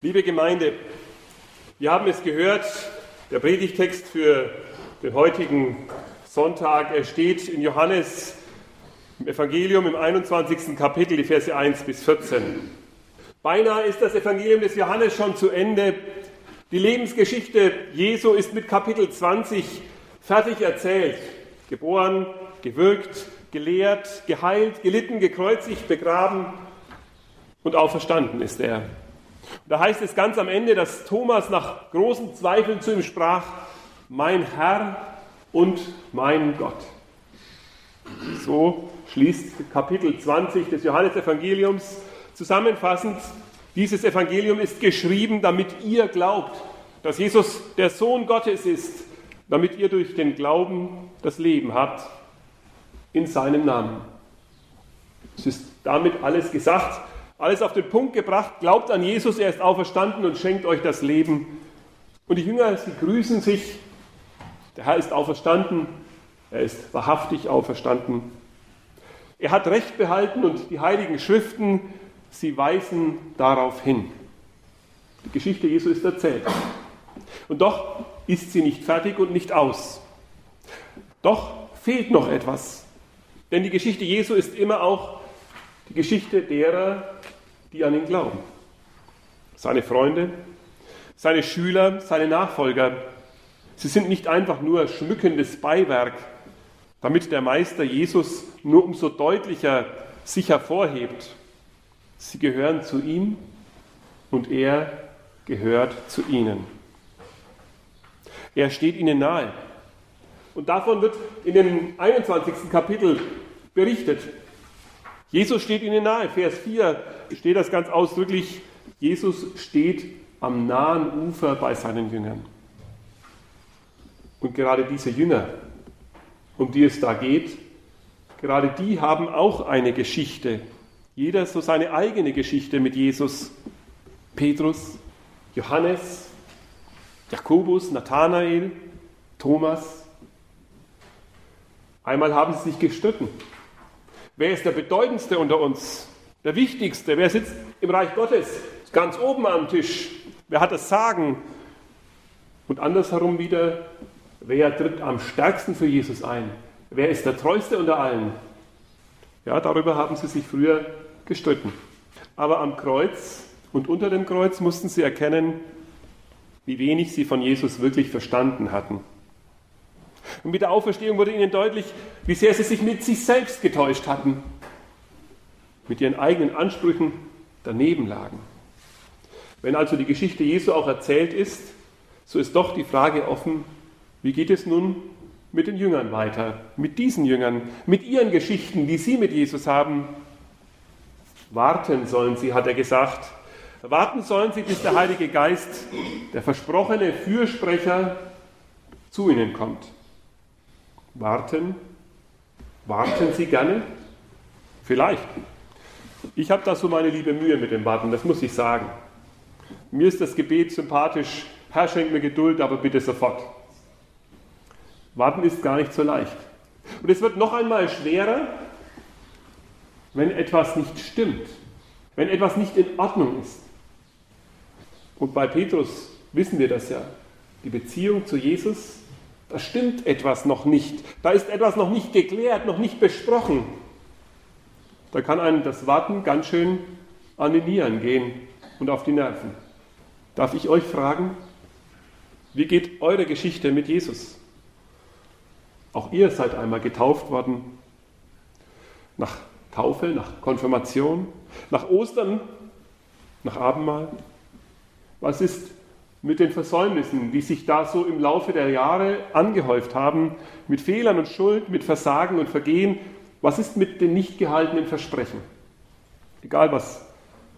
Liebe Gemeinde, wir haben es gehört, der Predigtext für den heutigen Sonntag, er steht in Johannes im Evangelium im 21. Kapitel, die Verse 1 bis 14. Beinahe ist das Evangelium des Johannes schon zu Ende. Die Lebensgeschichte Jesu ist mit Kapitel 20 fertig erzählt. Geboren, gewirkt, gelehrt, geheilt, gelitten, gekreuzigt, begraben und auferstanden ist er. Da heißt es ganz am Ende, dass Thomas nach großen Zweifeln zu ihm sprach, mein Herr und mein Gott. So schließt Kapitel 20 des Johannesevangeliums zusammenfassend, dieses Evangelium ist geschrieben, damit ihr glaubt, dass Jesus der Sohn Gottes ist, damit ihr durch den Glauben das Leben habt in seinem Namen. Es ist damit alles gesagt. Alles auf den Punkt gebracht. Glaubt an Jesus, er ist auferstanden und schenkt euch das Leben. Und die Jünger, sie grüßen sich. Der Herr ist auferstanden. Er ist wahrhaftig auferstanden. Er hat Recht behalten und die heiligen Schriften, sie weisen darauf hin. Die Geschichte Jesu ist erzählt. Und doch ist sie nicht fertig und nicht aus. Doch fehlt noch etwas. Denn die Geschichte Jesu ist immer auch die Geschichte derer, die an ihn glauben. Seine Freunde, seine Schüler, seine Nachfolger. Sie sind nicht einfach nur schmückendes Beiwerk, damit der Meister Jesus nur umso deutlicher sich hervorhebt. Sie gehören zu ihm und er gehört zu ihnen. Er steht ihnen nahe. Und davon wird in dem 21. Kapitel berichtet. Jesus steht ihnen nahe. Vers 4 steht das ganz ausdrücklich. Jesus steht am nahen Ufer bei seinen Jüngern. Und gerade diese Jünger, um die es da geht, gerade die haben auch eine Geschichte. Jeder so seine eigene Geschichte mit Jesus. Petrus, Johannes, Jakobus, Nathanael, Thomas. Einmal haben sie sich gestritten. Wer ist der bedeutendste unter uns? Der wichtigste? Wer sitzt im Reich Gottes? Ganz oben am Tisch. Wer hat das Sagen? Und andersherum wieder, wer tritt am stärksten für Jesus ein? Wer ist der treueste unter allen? Ja, darüber haben sie sich früher gestritten. Aber am Kreuz und unter dem Kreuz mussten sie erkennen, wie wenig sie von Jesus wirklich verstanden hatten. Und mit der Auferstehung wurde ihnen deutlich, wie sehr sie sich mit sich selbst getäuscht hatten, mit ihren eigenen Ansprüchen daneben lagen. Wenn also die Geschichte Jesu auch erzählt ist, so ist doch die Frage offen, wie geht es nun mit den Jüngern weiter, mit diesen Jüngern, mit ihren Geschichten, die sie mit Jesus haben. Warten sollen sie, hat er gesagt. Warten sollen sie, bis der Heilige Geist, der versprochene Fürsprecher, zu ihnen kommt. Warten? Warten Sie gerne? Vielleicht. Ich habe da so meine liebe Mühe mit dem Warten, das muss ich sagen. Mir ist das Gebet sympathisch, Herr, schenk mir Geduld, aber bitte sofort. Warten ist gar nicht so leicht. Und es wird noch einmal schwerer, wenn etwas nicht stimmt, wenn etwas nicht in Ordnung ist. Und bei Petrus wissen wir das ja. Die Beziehung zu Jesus da stimmt etwas noch nicht. Da ist etwas noch nicht geklärt, noch nicht besprochen. Da kann einem das Warten ganz schön an die Nieren gehen und auf die Nerven. Darf ich euch fragen, wie geht eure Geschichte mit Jesus? Auch ihr seid einmal getauft worden. Nach Taufe, nach Konfirmation, nach Ostern, nach Abendmahl. Was ist mit den Versäumnissen, die sich da so im Laufe der Jahre angehäuft haben, mit Fehlern und Schuld, mit Versagen und Vergehen. Was ist mit den nicht gehaltenen Versprechen? Egal, was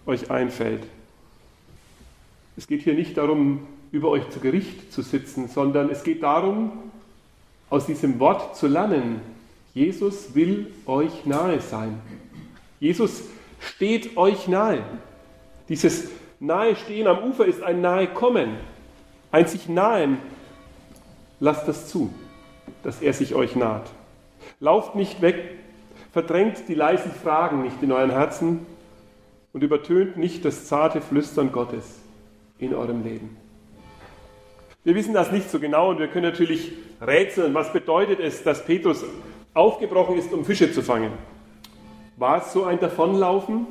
euch einfällt. Es geht hier nicht darum, über euch zu Gericht zu sitzen, sondern es geht darum, aus diesem Wort zu lernen. Jesus will euch nahe sein. Jesus steht euch nahe. Dieses Nahe stehen am Ufer ist ein nahe kommen, ein sich nahen. Lasst das zu, dass er sich euch naht. Lauft nicht weg, verdrängt die leisen Fragen nicht in euren Herzen und übertönt nicht das zarte Flüstern Gottes. in eurem Leben? Wir wissen das nicht so genau und wir können natürlich rätseln, was bedeutet es, dass Petrus aufgebrochen ist, um Fische zu fangen. War es so ein Davonlaufen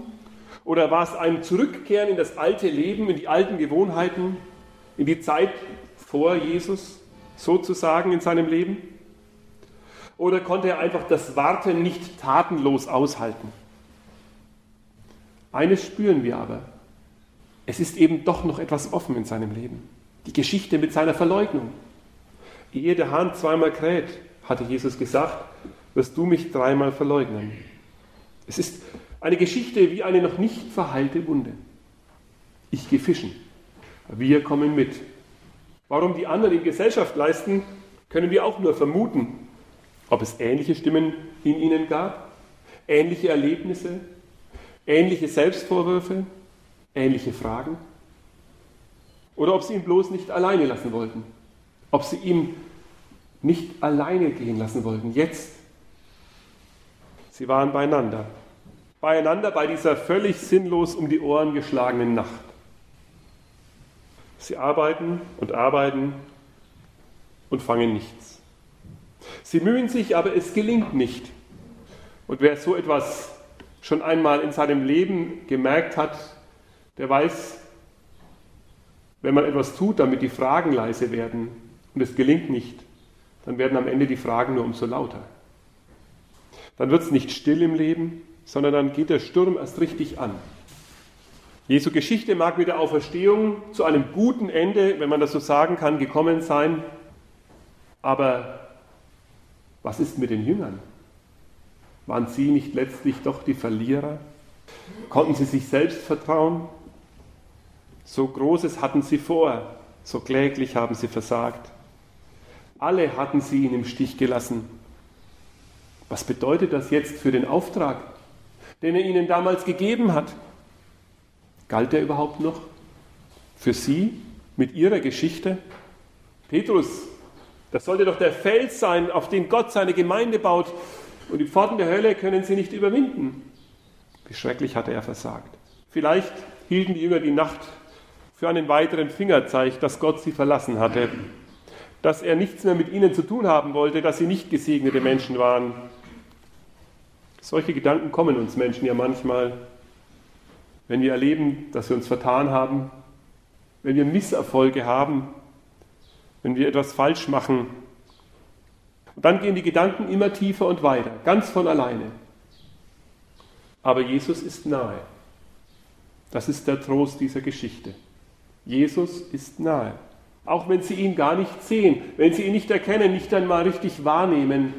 oder war es ein Zurückkehren in das alte Leben, in die alten Gewohnheiten, in die Zeit vor Jesus sozusagen in seinem Leben? Oder konnte er einfach das Warten nicht tatenlos aushalten? Eines spüren wir aber. Es ist eben doch noch etwas offen in seinem Leben. Die Geschichte mit seiner Verleugnung. Ehe der Hahn zweimal kräht, hatte Jesus gesagt, wirst du mich dreimal verleugnen. Es ist eine Geschichte wie eine noch nicht verheilte Wunde. Ich gehe fischen. Wir kommen mit. Warum die anderen in Gesellschaft leisten, können wir auch nur vermuten. Ob es ähnliche Stimmen in ihnen gab, ähnliche Erlebnisse, ähnliche Selbstvorwürfe, ähnliche Fragen. Oder ob sie ihn bloß nicht alleine lassen wollten. Ob sie ihm nicht alleine gehen lassen wollten. Jetzt. Sie waren beieinander. Beieinander bei dieser völlig sinnlos um die Ohren geschlagenen Nacht. Sie arbeiten und arbeiten und fangen nichts. Sie mühen sich, aber es gelingt nicht. Und wer so etwas schon einmal in seinem Leben gemerkt hat, der weiß, wenn man etwas tut, damit die Fragen leise werden und es gelingt nicht, dann werden am Ende die Fragen nur umso lauter. Dann wird es nicht still im Leben, sondern dann geht der Sturm erst richtig an. Jesu Geschichte mag mit der Auferstehung zu einem guten Ende, wenn man das so sagen kann, gekommen sein. Aber was ist mit den Jüngern? Waren sie nicht letztlich doch die Verlierer? Konnten sie sich selbst vertrauen? So Großes hatten sie vor, so kläglich haben sie versagt. Alle hatten sie ihn im Stich gelassen. Was bedeutet das jetzt für den Auftrag, den er ihnen damals gegeben hat? Galt er überhaupt noch für sie mit ihrer Geschichte? Petrus, das sollte doch der Fels sein, auf den Gott seine Gemeinde baut. Und die Pforten der Hölle können sie nicht überwinden. Wie schrecklich hatte er versagt. Vielleicht hielten die Jünger die Nacht für einen weiteren Fingerzeig, dass Gott sie verlassen hatte, dass er nichts mehr mit ihnen zu tun haben wollte, dass sie nicht gesegnete Menschen waren. Solche Gedanken kommen uns Menschen ja manchmal, wenn wir erleben, dass wir uns vertan haben, wenn wir Misserfolge haben, wenn wir etwas falsch machen. Und dann gehen die Gedanken immer tiefer und weiter, ganz von alleine. Aber Jesus ist nahe. Das ist der Trost dieser Geschichte. Jesus ist nahe. Auch wenn sie ihn gar nicht sehen, wenn sie ihn nicht erkennen, nicht einmal richtig wahrnehmen,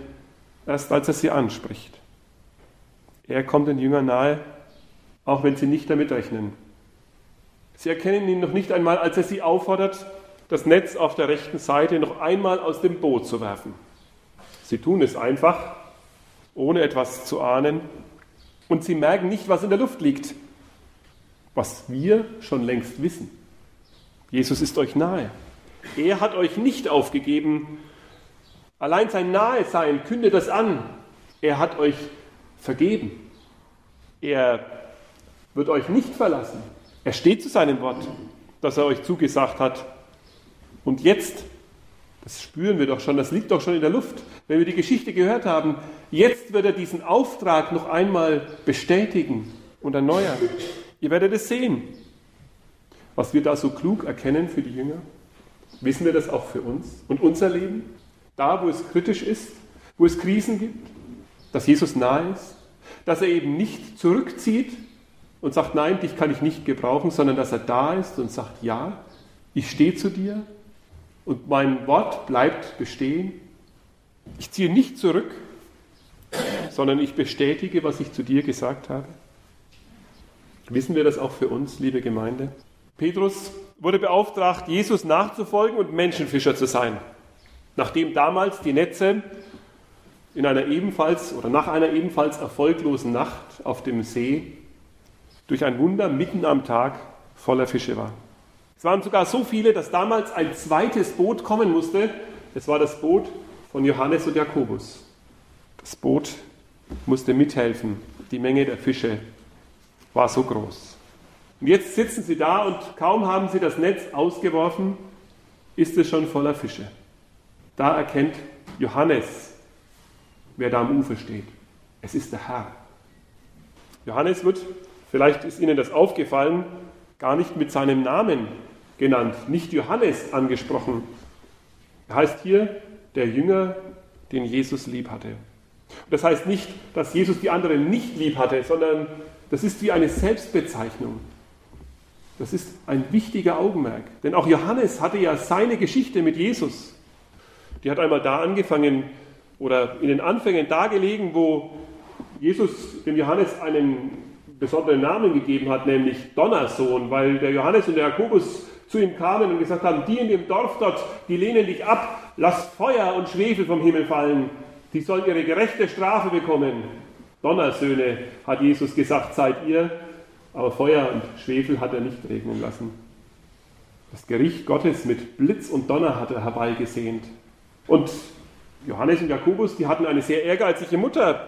erst als er sie anspricht. Er kommt den Jüngern nahe, auch wenn sie nicht damit rechnen. Sie erkennen ihn noch nicht einmal, als er sie auffordert, das Netz auf der rechten Seite noch einmal aus dem Boot zu werfen. Sie tun es einfach, ohne etwas zu ahnen, und sie merken nicht, was in der Luft liegt, was wir schon längst wissen. Jesus ist euch nahe. Er hat euch nicht aufgegeben. Allein sein Nahesein kündet das an. Er hat euch vergeben. Er wird euch nicht verlassen. Er steht zu seinem Wort, das er euch zugesagt hat. Und jetzt, das spüren wir doch schon, das liegt doch schon in der Luft, wenn wir die Geschichte gehört haben, jetzt wird er diesen Auftrag noch einmal bestätigen und erneuern. Ihr werdet es sehen was wir da so klug erkennen für die Jünger? Wissen wir das auch für uns und unser Leben? Da, wo es kritisch ist, wo es Krisen gibt, dass Jesus nahe ist, dass er eben nicht zurückzieht und sagt, nein, dich kann ich nicht gebrauchen, sondern dass er da ist und sagt, ja, ich stehe zu dir und mein Wort bleibt bestehen. Ich ziehe nicht zurück, sondern ich bestätige, was ich zu dir gesagt habe. Wissen wir das auch für uns, liebe Gemeinde? Petrus wurde beauftragt, Jesus nachzufolgen und Menschenfischer zu sein. Nachdem damals die Netze in einer ebenfalls oder nach einer ebenfalls erfolglosen Nacht auf dem See durch ein Wunder mitten am Tag voller Fische waren. Es waren sogar so viele, dass damals ein zweites Boot kommen musste. Es war das Boot von Johannes und Jakobus. Das Boot musste mithelfen. Die Menge der Fische war so groß. Und jetzt sitzen sie da und kaum haben sie das Netz ausgeworfen, ist es schon voller Fische. Da erkennt Johannes, wer da am Ufer steht. Es ist der Herr. Johannes wird, vielleicht ist Ihnen das aufgefallen, gar nicht mit seinem Namen genannt, nicht Johannes angesprochen. Er heißt hier der Jünger, den Jesus lieb hatte. Das heißt nicht, dass Jesus die anderen nicht lieb hatte, sondern das ist wie eine Selbstbezeichnung. Das ist ein wichtiger Augenmerk. Denn auch Johannes hatte ja seine Geschichte mit Jesus. Die hat einmal da angefangen oder in den Anfängen da gelegen, wo Jesus dem Johannes einen besonderen Namen gegeben hat, nämlich Donnersohn, weil der Johannes und der Jakobus zu ihm kamen und gesagt haben, die in dem Dorf dort, die lehnen dich ab, lass Feuer und Schwefel vom Himmel fallen, die sollen ihre gerechte Strafe bekommen. Donnersöhne, hat Jesus gesagt, seid ihr, aber Feuer und Schwefel hat er nicht regnen lassen. Das Gericht Gottes mit Blitz und Donner hat er herbeigesehnt. Und Johannes und Jakobus, die hatten eine sehr ehrgeizige Mutter.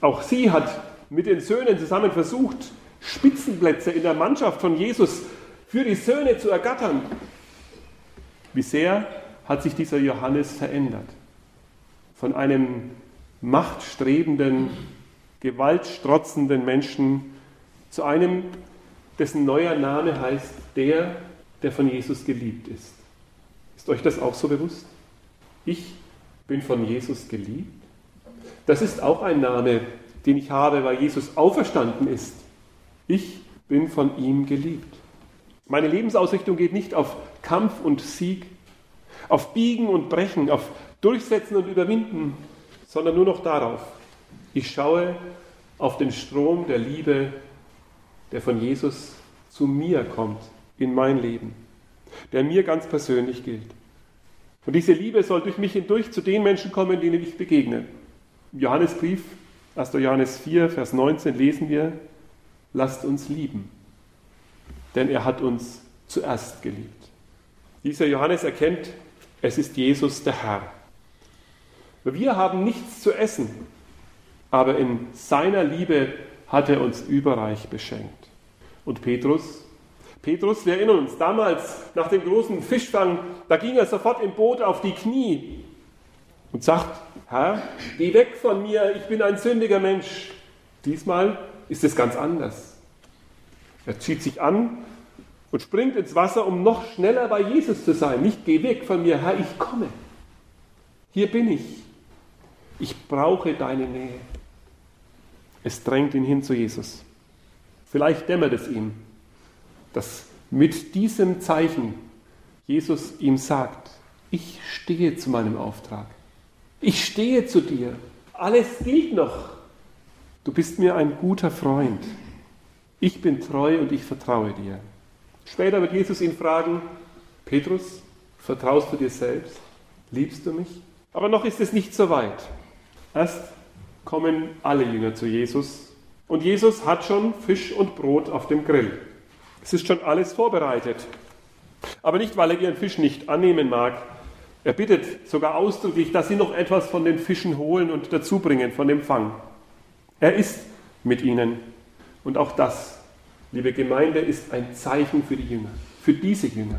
Auch sie hat mit den Söhnen zusammen versucht, Spitzenplätze in der Mannschaft von Jesus für die Söhne zu ergattern. Wie sehr hat sich dieser Johannes verändert? Von einem machtstrebenden, gewaltstrotzenden Menschen zu einem, dessen neuer Name heißt der, der von Jesus geliebt ist. Ist euch das auch so bewusst? Ich bin von Jesus geliebt. Das ist auch ein Name, den ich habe, weil Jesus auferstanden ist. Ich bin von ihm geliebt. Meine Lebensausrichtung geht nicht auf Kampf und Sieg, auf Biegen und Brechen, auf Durchsetzen und Überwinden, sondern nur noch darauf. Ich schaue auf den Strom der Liebe, der von Jesus zu mir kommt, in mein Leben, der mir ganz persönlich gilt. Und diese Liebe soll durch mich hindurch zu den Menschen kommen, denen ich begegne. Im Johannesbrief, 1. Johannes 4, Vers 19 lesen wir, lasst uns lieben, denn er hat uns zuerst geliebt. Dieser Johannes erkennt, es ist Jesus der Herr. Wir haben nichts zu essen, aber in seiner Liebe hat er uns überreich beschenkt. Und Petrus? Petrus, wir erinnern uns, damals nach dem großen Fischfang, da ging er sofort im Boot auf die Knie und sagt, Herr, geh weg von mir, ich bin ein sündiger Mensch. Diesmal ist es ganz anders. Er zieht sich an und springt ins Wasser, um noch schneller bei Jesus zu sein. Nicht geh weg von mir, Herr, ich komme. Hier bin ich. Ich brauche deine Nähe. Es drängt ihn hin zu Jesus. Vielleicht dämmert es ihm, dass mit diesem Zeichen Jesus ihm sagt, ich stehe zu meinem Auftrag. Ich stehe zu dir. Alles gilt noch. Du bist mir ein guter Freund. Ich bin treu und ich vertraue dir. Später wird Jesus ihn fragen, Petrus, vertraust du dir selbst? Liebst du mich? Aber noch ist es nicht so weit. Erst kommen alle Jünger zu Jesus und Jesus hat schon Fisch und Brot auf dem Grill. Es ist schon alles vorbereitet. Aber nicht, weil er ihren Fisch nicht annehmen mag, er bittet sogar ausdrücklich, dass sie noch etwas von den Fischen holen und dazubringen von dem Fang. Er ist mit ihnen. Und auch das, liebe Gemeinde, ist ein Zeichen für die Jünger, für diese Jünger.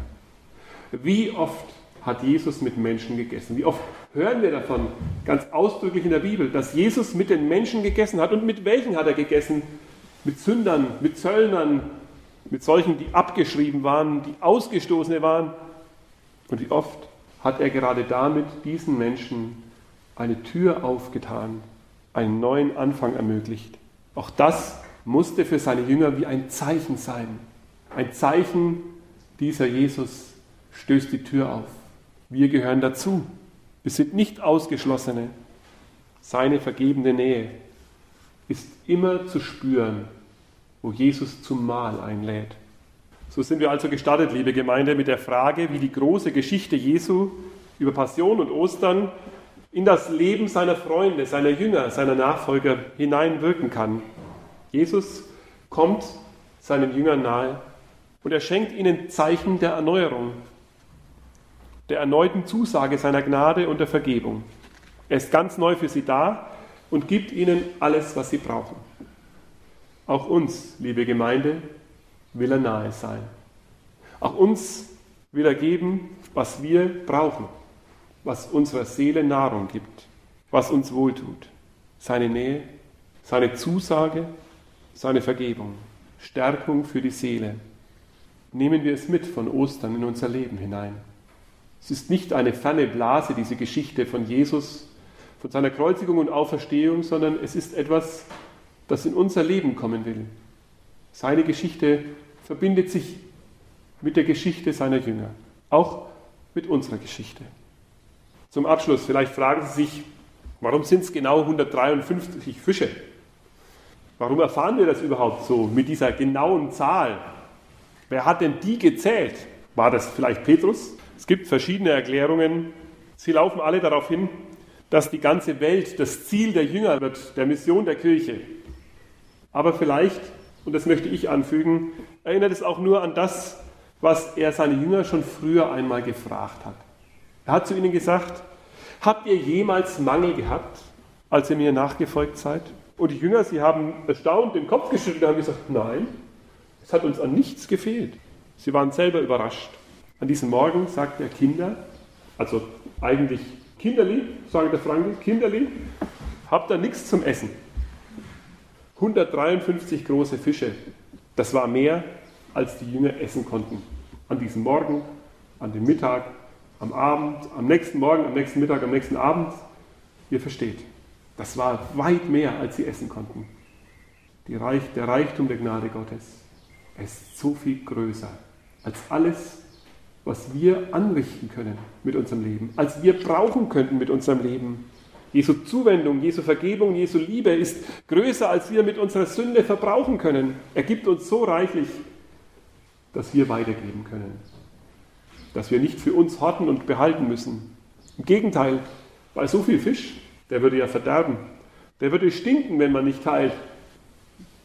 Wie oft hat Jesus mit Menschen gegessen? Wie oft hören wir davon, ganz ausdrücklich in der Bibel, dass Jesus mit den Menschen gegessen hat? Und mit welchen hat er gegessen? Mit Sündern, mit Zöllnern, mit solchen, die abgeschrieben waren, die Ausgestoßene waren. Und wie oft hat er gerade damit diesen Menschen eine Tür aufgetan, einen neuen Anfang ermöglicht. Auch das musste für seine Jünger wie ein Zeichen sein. Ein Zeichen, dieser Jesus stößt die Tür auf. Wir gehören dazu. Wir sind nicht Ausgeschlossene. Seine vergebende Nähe ist immer zu spüren, wo Jesus zum Mahl einlädt. So sind wir also gestartet, liebe Gemeinde, mit der Frage, wie die große Geschichte Jesu über Passion und Ostern in das Leben seiner Freunde, seiner Jünger, seiner Nachfolger hineinwirken kann. Jesus kommt seinen Jüngern nahe und er schenkt ihnen Zeichen der Erneuerung, der erneuten Zusage seiner Gnade und der Vergebung. Er ist ganz neu für sie da und gibt ihnen alles, was sie brauchen. Auch uns, liebe Gemeinde, will er nahe sein. Auch uns will er geben, was wir brauchen, was unserer Seele Nahrung gibt, was uns wohltut. Seine Nähe, seine Zusage, seine Vergebung, Stärkung für die Seele. Nehmen wir es mit von Ostern in unser Leben hinein. Es ist nicht eine ferne Blase, diese Geschichte von Jesus, von seiner Kreuzigung und Auferstehung, sondern es ist etwas, das in unser Leben kommen will. Seine Geschichte verbindet sich mit der Geschichte seiner Jünger, auch mit unserer Geschichte. Zum Abschluss, vielleicht fragen Sie sich, warum sind es genau 153 Fische? Warum erfahren wir das überhaupt so mit dieser genauen Zahl? Wer hat denn die gezählt? War das vielleicht Petrus? Es gibt verschiedene Erklärungen. Sie laufen alle darauf hin, dass die ganze Welt das Ziel der Jünger wird, der Mission der Kirche. Aber vielleicht, und das möchte ich anfügen, erinnert es auch nur an das, was er seine Jünger schon früher einmal gefragt hat. Er hat zu ihnen gesagt, habt ihr jemals Mangel gehabt, als ihr mir nachgefolgt seid? Und die Jünger, sie haben erstaunt den Kopf geschüttelt und haben gesagt, nein, es hat uns an nichts gefehlt. Sie waren selber überrascht. An diesem Morgen sagt er Kinder, also eigentlich Kinderli, sagen der Franke, Kinderli, habt ihr nichts zum Essen. 153 große Fische, das war mehr, als die Jünger essen konnten. An diesem Morgen, an dem Mittag, am Abend, am nächsten Morgen, am nächsten Mittag, am nächsten Abend. Ihr versteht, das war weit mehr, als sie essen konnten. Reich, der Reichtum der Gnade Gottes ist so viel größer als alles, was wir anrichten können mit unserem Leben, als wir brauchen könnten mit unserem Leben. Jesu Zuwendung, Jesu Vergebung, Jesu Liebe ist größer, als wir mit unserer Sünde verbrauchen können. Er gibt uns so reichlich, dass wir weitergeben können. Dass wir nicht für uns horten und behalten müssen. Im Gegenteil, bei so viel Fisch, der würde ja verderben. Der würde stinken, wenn man nicht teilt.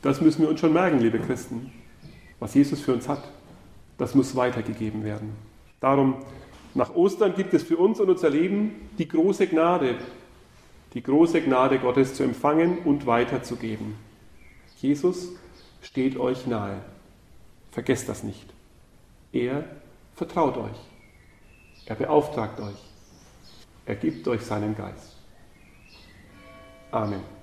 Das müssen wir uns schon merken, liebe Christen. Was Jesus für uns hat, das muss weitergegeben werden. Darum, nach Ostern gibt es für uns und unser Leben die große Gnade, die große Gnade Gottes zu empfangen und weiterzugeben. Jesus steht euch nahe. Vergesst das nicht. Er vertraut euch. Er beauftragt euch. Er gibt euch seinen Geist. Amen.